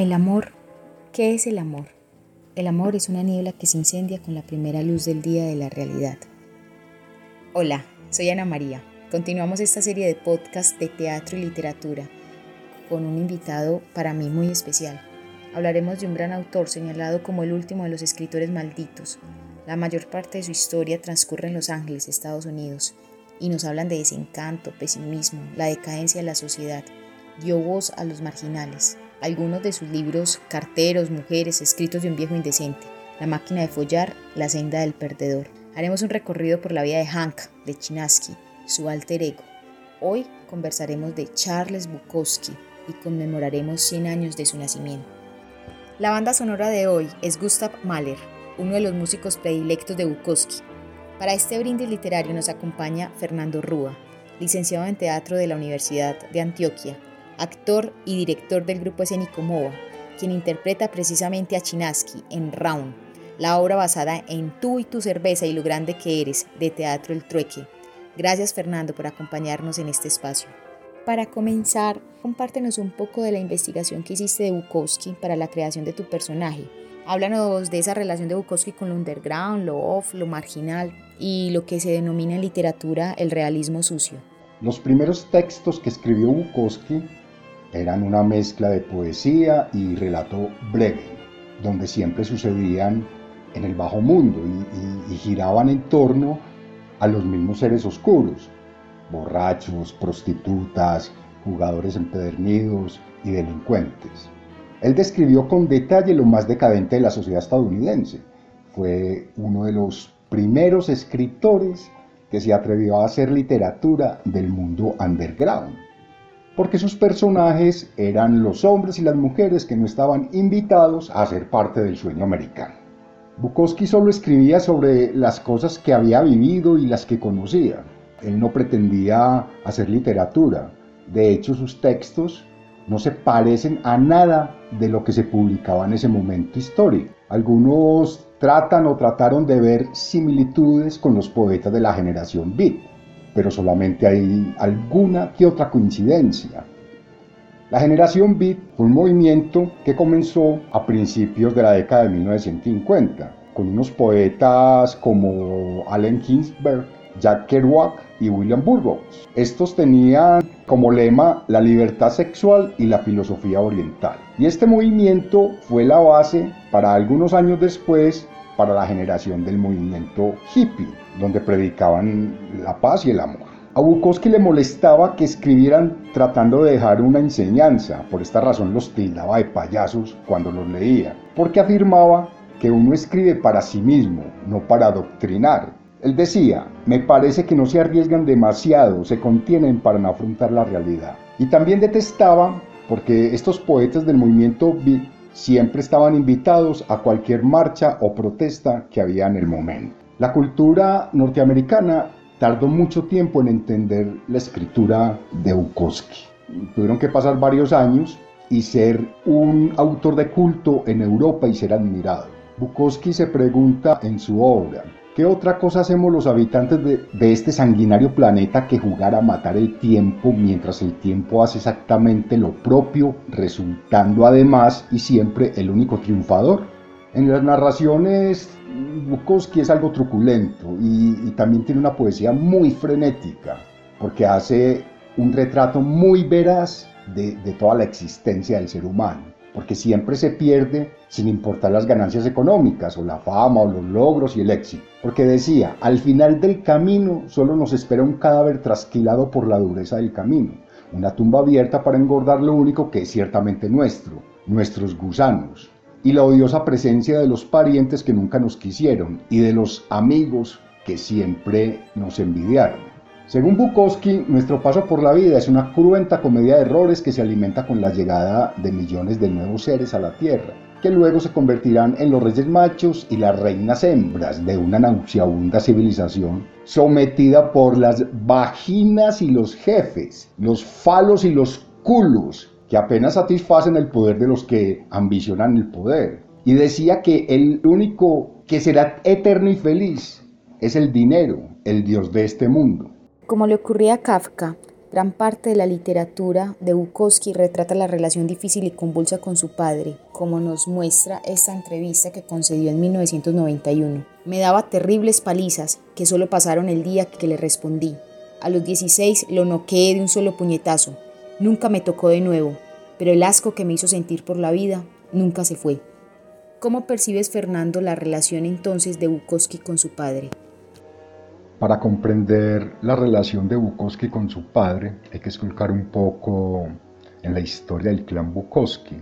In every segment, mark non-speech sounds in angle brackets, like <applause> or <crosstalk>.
El amor, ¿qué es el amor? El amor es una niebla que se incendia con la primera luz del día de la realidad. Hola, soy Ana María. Continuamos esta serie de podcast de teatro y literatura con un invitado para mí muy especial. Hablaremos de un gran autor señalado como el último de los escritores malditos. La mayor parte de su historia transcurre en Los Ángeles, Estados Unidos, y nos hablan de desencanto, pesimismo, la decadencia de la sociedad. Dio voz a los marginales, algunos de sus libros Carteros, Mujeres, Escritos de un viejo indecente, La máquina de follar, La senda del perdedor. Haremos un recorrido por la vida de Hank, de Chinaski, su alter ego. Hoy conversaremos de Charles Bukowski y conmemoraremos 100 años de su nacimiento. La banda sonora de hoy es Gustav Mahler, uno de los músicos predilectos de Bukowski. Para este brindis literario nos acompaña Fernando Rúa, licenciado en teatro de la Universidad de Antioquia, actor y director del grupo escénico MOVA, quien interpreta precisamente a Chinaski en Round, la obra basada en Tú y tu cerveza y lo grande que eres, de Teatro El Trueque. Gracias Fernando por acompañarnos en este espacio. Para comenzar, compártenos un poco de la investigación que hiciste de Bukowski para la creación de tu personaje. Háblanos de esa relación de Bukowski con lo underground, lo off, lo marginal y lo que se denomina en literatura el realismo sucio. Los primeros textos que escribió Bukowski eran una mezcla de poesía y relato breve, donde siempre sucedían en el bajo mundo y, giraban en torno a los mismos seres oscuros, borrachos, prostitutas, jugadores empedernidos y delincuentes. Él describió con detalle lo más decadente de la sociedad estadounidense. Fue uno de los primeros escritores que se atrevió a hacer literatura del mundo underground porque sus personajes eran los hombres y las mujeres que no estaban invitados a ser parte del sueño americano. Bukowski solo escribía sobre las cosas que había vivido y las que conocía. Él no pretendía hacer literatura. De hecho, sus textos no se parecen a nada de lo que se publicaba en ese momento histórico. Algunos tratan o trataron de ver similitudes con los poetas de la generación beat pero solamente hay alguna que otra coincidencia. La generación Beat fue un movimiento que comenzó a principios de la década de 1950, con unos poetas como Allen Ginsberg, Jack Kerouac y William Burroughs. Estos tenían como lema la libertad sexual y la filosofía oriental. Y este movimiento fue la base para algunos años después para la generación del movimiento hippie, donde predicaban la paz y el amor. A Bukowski le molestaba que escribieran tratando de dejar una enseñanza, por esta razón los tildaba de payasos cuando los leía, porque afirmaba que uno escribe para sí mismo, no para adoctrinar. Él decía, me parece que no se arriesgan demasiado, se contienen para no afrontar la realidad. Y también detestaba porque estos poetas del movimiento siempre estaban invitados a cualquier marcha o protesta que había en el momento. La cultura norteamericana tardó mucho tiempo en entender la escritura de Bukowski. Tuvieron que pasar varios años y ser un autor de culto en Europa y ser admirado. Bukowski se pregunta en su obra, ¿Qué otra cosa hacemos los habitantes de, este sanguinario planeta que jugar a matar el tiempo mientras el tiempo hace exactamente lo propio, resultando además y siempre el único triunfador? En las narraciones, Bukowski es algo truculento y, también tiene una poesía muy frenética, porque hace un retrato muy veraz de toda la existencia del ser humano porque siempre se pierde sin importar las ganancias económicas o la fama o los logros y el éxito. Porque decía, al final del camino solo nos espera un cadáver trasquilado por la dureza del camino, una tumba abierta para engordar lo único que es ciertamente nuestro, nuestros gusanos, y la odiosa presencia de los parientes que nunca nos quisieron y de los amigos que siempre nos envidiaron. Según Bukowski, nuestro paso por la vida es una cruenta comedia de errores que se alimenta con la llegada de millones de nuevos seres a la Tierra, que luego se convertirán en los reyes machos y las reinas hembras de una nauseabunda civilización sometida por las vaginas y los jefes, los falos y los culos, que apenas satisfacen el poder de los que ambicionan el poder. Y decía que el único que será eterno y feliz es el dinero, el dios de este mundo. Como le ocurría a Kafka, Gran parte de la literatura de Bukowski retrata la relación difícil y convulsa con su padre, como nos muestra esta entrevista que concedió en 1991. Me daba terribles palizas que solo pasaron el día que le respondí. A los 16 lo noqueé de un solo puñetazo. Nunca me tocó de nuevo, pero el asco que me hizo sentir por la vida nunca se fue. ¿Cómo percibes, Fernando, la relación entonces de Bukowski con su padre? Para comprender la relación de Bukowski con su padre, hay que explicar un poco en la historia del clan Bukowski.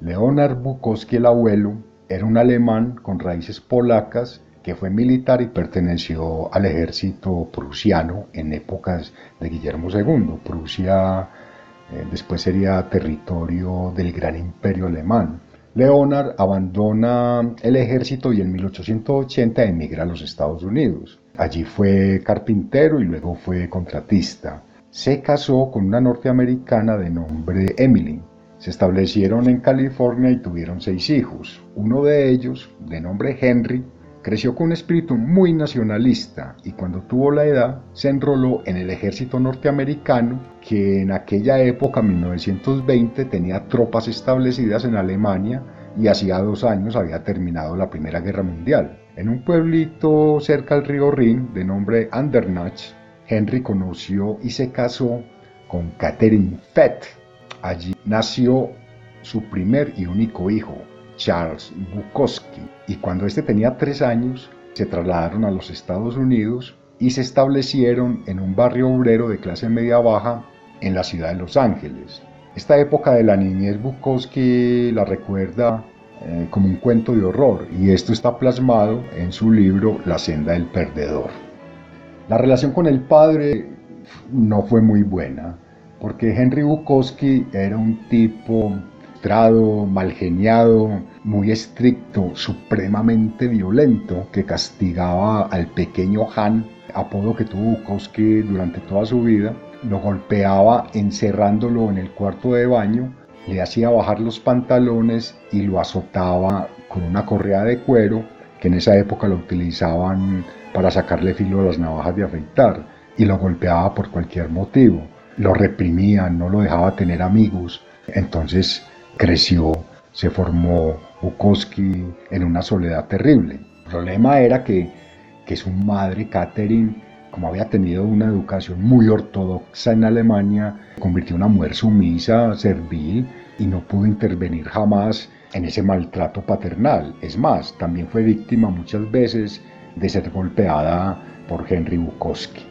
Leonard Bukowski el abuelo era un alemán con raíces polacas que fue militar y perteneció al ejército prusiano en épocas de Guillermo II. Prusia eh, después sería territorio del gran imperio alemán. Leonard abandona el ejército y en 1880 emigra a los Estados Unidos. Allí fue carpintero y luego fue contratista. Se casó con una norteamericana de nombre Emily. Se establecieron en California y tuvieron seis hijos. Uno de ellos, de nombre Henry, creció con un espíritu muy nacionalista y cuando tuvo la edad se enroló en el ejército norteamericano que en aquella época, 1920, tenía tropas establecidas en Alemania y hacía dos años había terminado la Primera Guerra Mundial. En un pueblito cerca al río Rin de nombre Andernach, Henry conoció y se casó con Catherine Fett. Allí nació su primer y único hijo, Charles Bukowski, y cuando este tenía tres años, se trasladaron a los Estados Unidos y se establecieron en un barrio obrero de clase media-baja en la ciudad de Los Ángeles. Esta época de la niñez Bukowski la recuerda eh, como un cuento de horror y esto está plasmado en su libro La senda del perdedor. La relación con el padre no fue muy buena porque Henry Bukowski era un tipo trado, mal geniado, muy estricto, supremamente violento, que castigaba al pequeño Han, apodo que tuvo Bukowski durante toda su vida, lo golpeaba encerrándolo en el cuarto de baño le hacía bajar los pantalones y lo azotaba con una correa de cuero que en esa época lo utilizaban para sacarle filo a las navajas de afeitar y lo golpeaba por cualquier motivo. Lo reprimía, no lo dejaba tener amigos. Entonces creció, se formó Bukowski en una soledad terrible. El problema era que, que su madre, Catherine, como había tenido una educación muy ortodoxa en Alemania, convirtió en una mujer sumisa, servil, y no pudo intervenir jamás en ese maltrato paternal. Es más, también fue víctima muchas veces de ser golpeada por Henry Bukowski.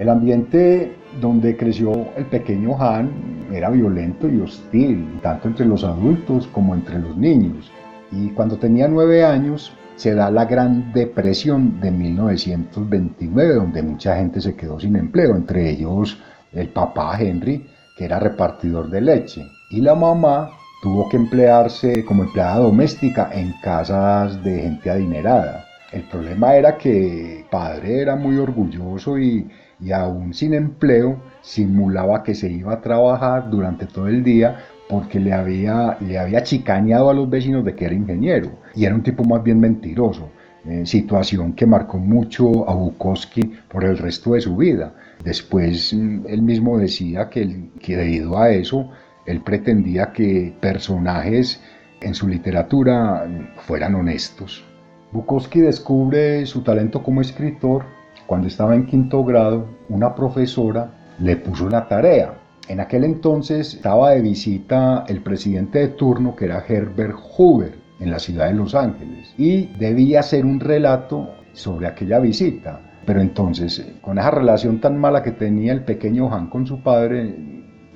El ambiente donde creció el pequeño Han era violento y hostil, tanto entre los adultos como entre los niños. Y cuando tenía nueve años, se da la Gran Depresión de 1929, donde mucha gente se quedó sin empleo, entre ellos el papá Henry, que era repartidor de leche, y la mamá tuvo que emplearse como empleada doméstica en casas de gente adinerada. El problema era que el padre era muy orgulloso y, y aún sin empleo simulaba que se iba a trabajar durante todo el día porque le había, le había chicañado a los vecinos de que era ingeniero y era un tipo más bien mentiroso, eh, situación que marcó mucho a Bukowski por el resto de su vida. Después mm, él mismo decía que debido a eso él pretendía que personajes en su literatura fueran honestos. Bukowski descubre su talento como escritor cuando estaba en quinto grado, una profesora le puso una tarea en aquel entonces estaba de visita el presidente de turno, que era Herbert Hoover, en la ciudad de Los Ángeles, y debía hacer un relato sobre aquella visita. Pero entonces, con esa relación tan mala que tenía el pequeño Han con su padre,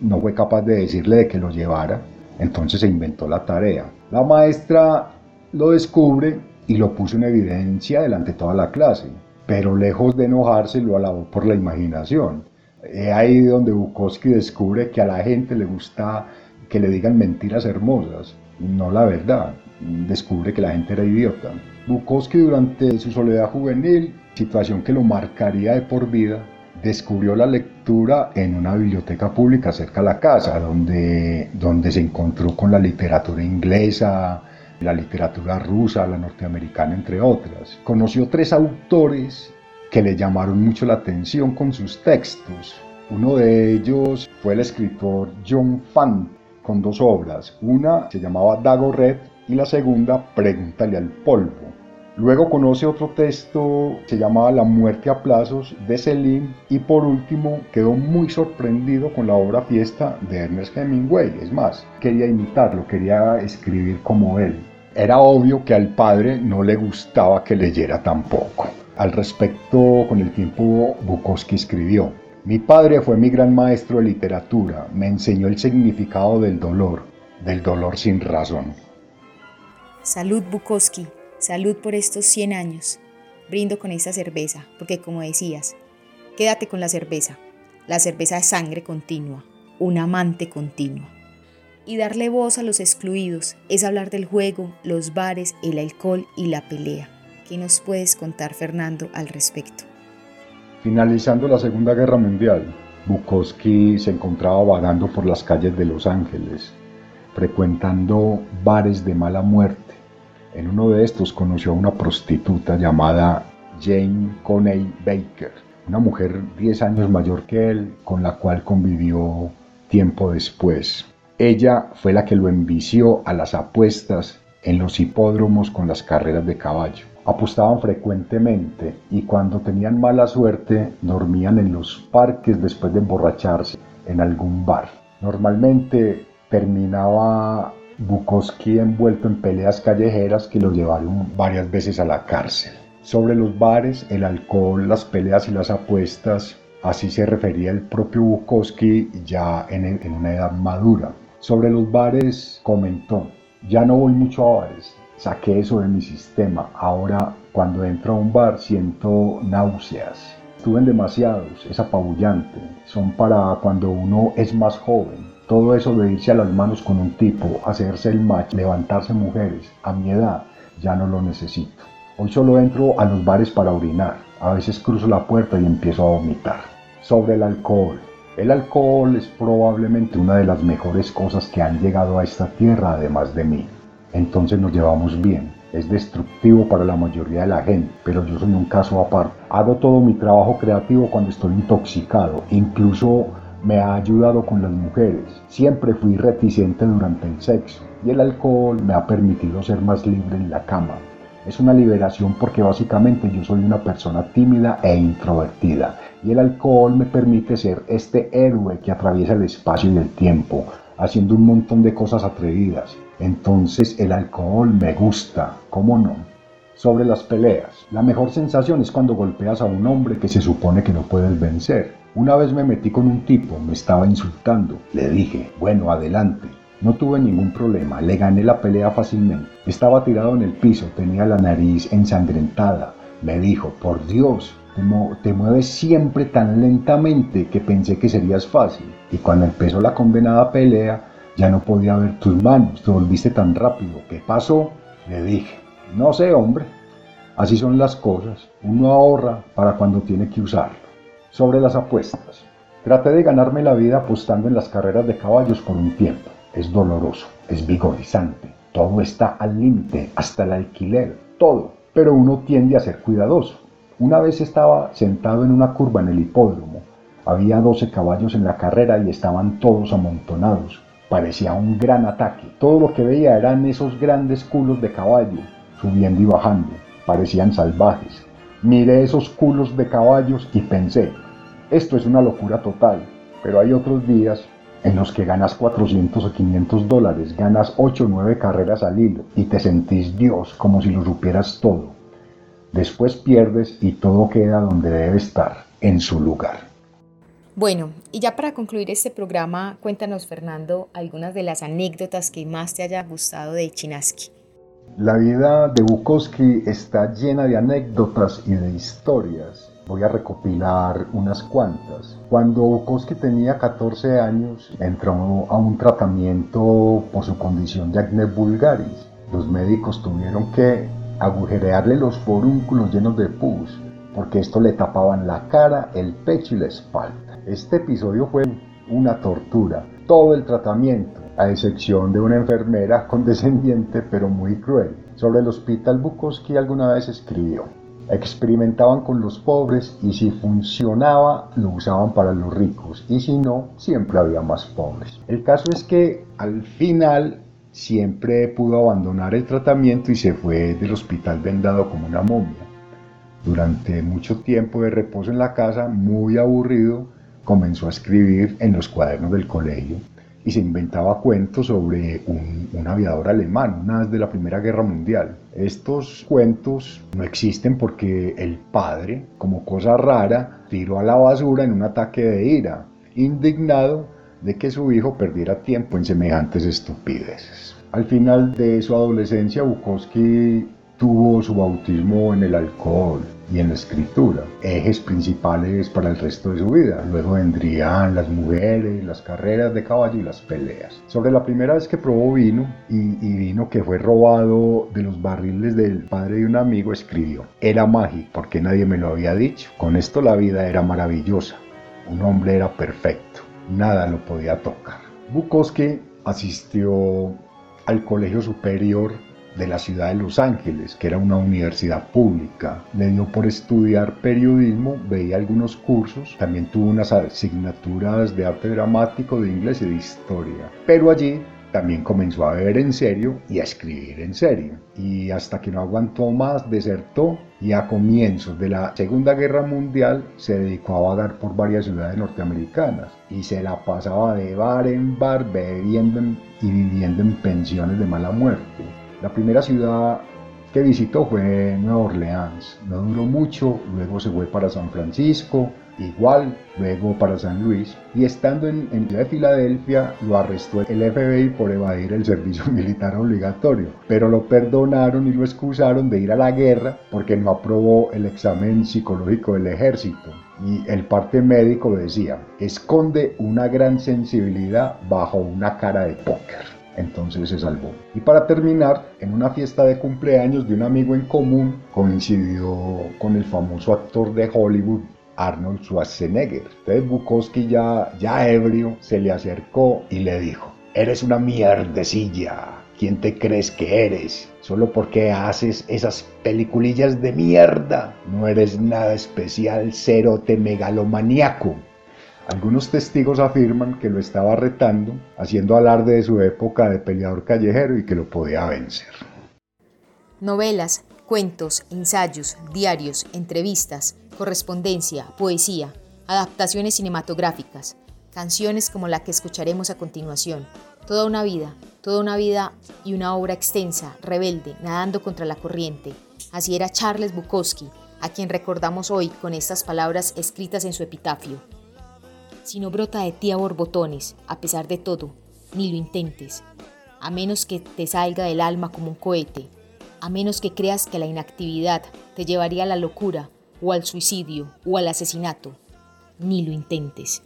no fue capaz de decirle de que lo llevara. Entonces se inventó la tarea. La maestra lo descubre y lo puso en evidencia delante de toda la clase, pero lejos de enojarse lo alabó por la imaginación. Es ahí donde Bukowski descubre que a la gente le gusta que le digan mentiras hermosas, no la verdad. Descubre que la gente era idiota. Bukowski durante su soledad juvenil, situación que lo marcaría de por vida, descubrió la lectura en una biblioteca pública cerca de la casa, donde, donde se encontró con la literatura inglesa, la literatura rusa, la norteamericana, entre otras. Conoció tres autores que le llamaron mucho la atención con sus textos. Uno de ellos fue el escritor John Fant, con dos obras. Una se llamaba Dago Red y la segunda Pregúntale al polvo. Luego conoce otro texto, se llamaba La muerte a plazos de Selim y por último quedó muy sorprendido con la obra Fiesta de Ernest Hemingway. Es más, quería imitarlo, quería escribir como él. Era obvio que al padre no le gustaba que leyera tampoco. Al respecto, con el tiempo Bukowski escribió, mi padre fue mi gran maestro de literatura, me enseñó el significado del dolor, del dolor sin razón. Salud Bukowski, salud por estos 100 años. Brindo con esta cerveza, porque como decías, quédate con la cerveza. La cerveza es sangre continua, un amante continuo. Y darle voz a los excluidos es hablar del juego, los bares, el alcohol y la pelea. ¿Qué nos puedes contar, Fernando, al respecto? Finalizando la Segunda Guerra Mundial, Bukowski se encontraba vagando por las calles de Los Ángeles, frecuentando bares de mala muerte. En uno de estos conoció a una prostituta llamada Jane Coney Baker, una mujer 10 años mayor que él, con la cual convivió tiempo después. Ella fue la que lo envició a las apuestas en los hipódromos con las carreras de caballo apostaban frecuentemente y cuando tenían mala suerte dormían en los parques después de emborracharse en algún bar. Normalmente terminaba Bukowski envuelto en peleas callejeras que lo llevaron varias veces a la cárcel. Sobre los bares, el alcohol, las peleas y las apuestas, así se refería el propio Bukowski ya en, una edad madura. Sobre los bares comentó, ya no voy mucho a bares, saqué eso de mi sistema. Ahora cuando entro a un bar siento náuseas. Estuve en demasiados, es apabullante. Son para cuando uno es más joven. Todo eso de irse a las manos con un tipo, hacerse el match, levantarse mujeres, a mi edad, ya no lo necesito. Hoy solo entro a los bares para orinar. A veces cruzo la puerta y empiezo a vomitar. Sobre el alcohol. El alcohol es probablemente una de las mejores cosas que han llegado a esta tierra además de mí entonces nos llevamos bien. Es destructivo para la mayoría de la gente, pero yo soy un caso aparte. Hago todo mi trabajo creativo cuando estoy intoxicado, incluso me ha ayudado con las mujeres. Siempre fui reticente durante el sexo y el alcohol me ha permitido ser más libre en la cama. Es una liberación porque básicamente yo soy una persona tímida e introvertida y el alcohol me permite ser este héroe que atraviesa el espacio y el tiempo, haciendo un montón de cosas atrevidas. Entonces el alcohol me gusta, ¿cómo no? Sobre las peleas. La mejor sensación es cuando golpeas a un hombre que se supone que no puedes vencer. Una vez me metí con un tipo, me estaba insultando. Le dije, bueno, adelante. No tuve ningún problema, le gané la pelea fácilmente. Estaba tirado en el piso, tenía la nariz ensangrentada. Me dijo, por Dios, te, mueves siempre tan lentamente que pensé que serías fácil. Y cuando empezó la condenada pelea, ya no podía ver tus manos, te volviste tan rápido. ¿Qué pasó? Le dije. No sé, hombre. Así son las cosas. Uno ahorra para cuando tiene que usarlo. Sobre las apuestas. Traté de ganarme la vida apostando en las carreras de caballos por un tiempo. Es doloroso, es vigorizante. Todo está al límite, hasta el alquiler, todo. Pero uno tiende a ser cuidadoso. Una vez estaba sentado en una curva en el hipódromo. Había 12 caballos en la carrera y estaban todos amontonados. Parecía un gran ataque. Todo lo que veía eran esos grandes culos de caballo, subiendo y bajando. Parecían salvajes. Miré esos culos de caballos y pensé, esto es una locura total, pero hay otros días en los que ganas 400 o 500 dólares, ganas 8 o 9 carreras al hilo y te sentís Dios como si lo supieras todo. Después pierdes y todo queda donde debe estar, en su lugar. Bueno, y ya para concluir este programa, cuéntanos, Fernando, algunas de las anécdotas que más te haya gustado de Chinaski. La vida de Bukowski está llena de anécdotas y de historias. Voy a recopilar unas cuantas. Cuando Bukowski tenía 14 años, entró a un tratamiento por su condición de acné vulgaris. Los médicos tuvieron que agujerearle los forúnculos llenos de pus, porque esto le tapaban la cara, el pecho y la espalda. Este episodio fue una tortura, todo el tratamiento, a excepción de una enfermera <laughs> condescendiente pero muy cruel. Sobre el hospital Bukowski alguna vez escribió, Experimentaban con los pobres y si funcionaba lo usaban para los ricos y si no, siempre había más pobres. El caso es que al final siempre pudo abandonar el tratamiento y se fue del hospital vendado como una momia. Durante mucho tiempo de reposo en la casa, muy aburrido, comenzó a escribir en los cuadernos del colegio y se inventaba cuentos sobre un, aviador alemán, una de la Primera Guerra Mundial. Estos cuentos no existen porque el padre, como cosa rara, tiró a la basura en un ataque de ira, indignado de que su hijo perdiera tiempo en semejantes estupideces. Al final de su adolescencia, Bukowski tuvo su bautismo en el alcohol, y en la escritura, ejes principales para el resto de su vida. Luego vendrían las mujeres, las carreras de caballo y las peleas. Sobre la primera vez que probó vino y, vino que fue robado de los barriles del padre de un amigo, escribió, era mágico porque nadie me lo había dicho. Con esto la vida era maravillosa. Un hombre era perfecto. Nada lo podía tocar. Bukowski asistió al colegio superior de la ciudad de Los Ángeles, que era una universidad pública. Le dio por estudiar periodismo, veía algunos cursos, también tuvo unas asignaturas de arte dramático, de inglés y de historia. Pero allí también comenzó a beber en serio y a escribir en serio. Y hasta que no aguantó más, desertó y a comienzos de la Segunda Guerra Mundial se dedicó a vagar por varias ciudades norteamericanas y se la pasaba de bar en bar bebiendo y viviendo en pensiones de mala muerte. La primera ciudad que visitó fue Nueva Orleans. No duró mucho, luego se fue para San Francisco, igual, luego para San Luis. Y estando en, en de Filadelfia, lo arrestó el FBI por evadir el servicio <laughs> militar obligatorio. Pero lo perdonaron y lo excusaron de ir a la guerra porque no aprobó el examen psicológico del ejército. Y el parte médico decía, esconde una gran sensibilidad bajo una cara de póker entonces se salvó. Y para terminar, en una fiesta de cumpleaños de un amigo en común, coincidió con el famoso actor de Hollywood, Arnold Schwarzenegger. Entonces Bukowski ya, ya ebrio se le acercó y le dijo, eres una mierdecilla. ¿Quién te crees que eres? Solo porque haces esas peliculillas de mierda. No eres nada especial, cerote megalomaniaco. Algunos testigos afirman que lo estaba retando, haciendo alarde de su época de peleador callejero y que lo podía vencer. Novelas, cuentos, ensayos, diarios, entrevistas, correspondencia, poesía, adaptaciones cinematográficas, canciones como la que escucharemos a continuación. Toda una vida, toda una vida y una obra extensa, rebelde, nadando contra la corriente. Así era Charles Bukowski, a quien recordamos hoy con estas palabras escritas en su epitafio. Si no brota de ti a borbotones, a pesar de todo, ni lo intentes, a menos que te salga del alma como un cohete, a menos que creas que la inactividad te llevaría a la locura o al suicidio o al asesinato, ni lo intentes.